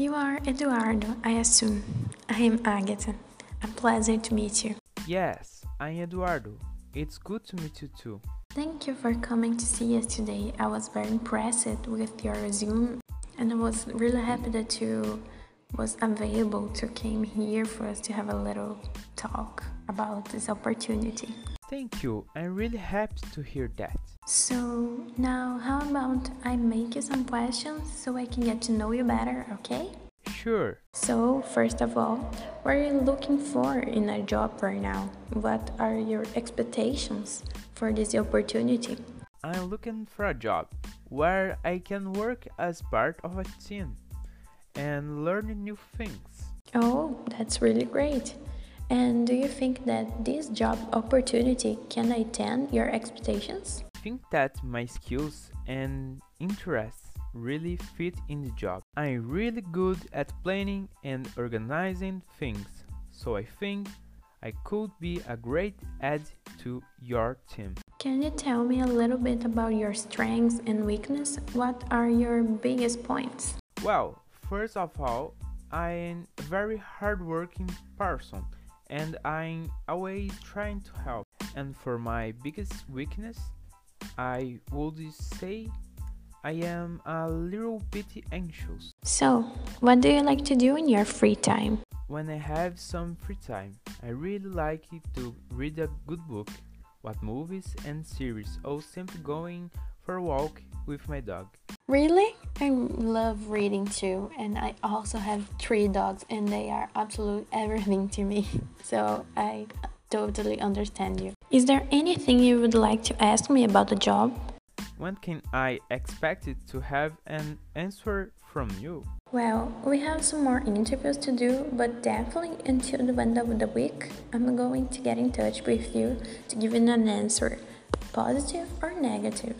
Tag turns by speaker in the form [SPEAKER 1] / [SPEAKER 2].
[SPEAKER 1] You are Eduardo, I assume. I am Ágata. A pleasure to meet you.
[SPEAKER 2] Yes, I'm Eduardo. It's good to meet you too.
[SPEAKER 1] Thank you for coming to see us today. I was very impressed with your resume and I was really happy that you was available to came here for us to have a little talk about this opportunity.
[SPEAKER 2] Thank you. I'm really happy to hear that.
[SPEAKER 1] So now how about I make you some questions so I can get to know you better, okay?
[SPEAKER 2] Sure.
[SPEAKER 1] So, first of all, what are you looking for in a job right now? What are your expectations for this opportunity?
[SPEAKER 2] I'm looking for a job where I can work as part of a team and learn new things.
[SPEAKER 1] Oh, that's really great. And do you think that this job opportunity can attain your expectations?
[SPEAKER 2] I think that my skills and interests really fit in the job. I'm really good at planning and organizing things, so I think I could be a great add to your team.
[SPEAKER 1] Can you tell me a little bit about your strengths and weaknesses? What are your biggest points?
[SPEAKER 2] Well, first of all, I'm a very hardworking person and I'm always trying to help. And for my biggest weakness, I would say I am a little bit anxious.
[SPEAKER 1] So, what do you like to do in your free time?
[SPEAKER 2] When I have some free time, I really like to read a good book, watch movies and series, or simply going for a walk with my dog.
[SPEAKER 1] Really? I love reading too, and I also have three dogs, and they are absolute everything to me. So I totally understand you. Is there anything you would like to ask me about the job?
[SPEAKER 2] When can I expect it to have an answer from you?
[SPEAKER 1] Well, we have some more interviews to do, but definitely until the end of the week, I'm going to get in touch with you to give you an answer, positive or negative.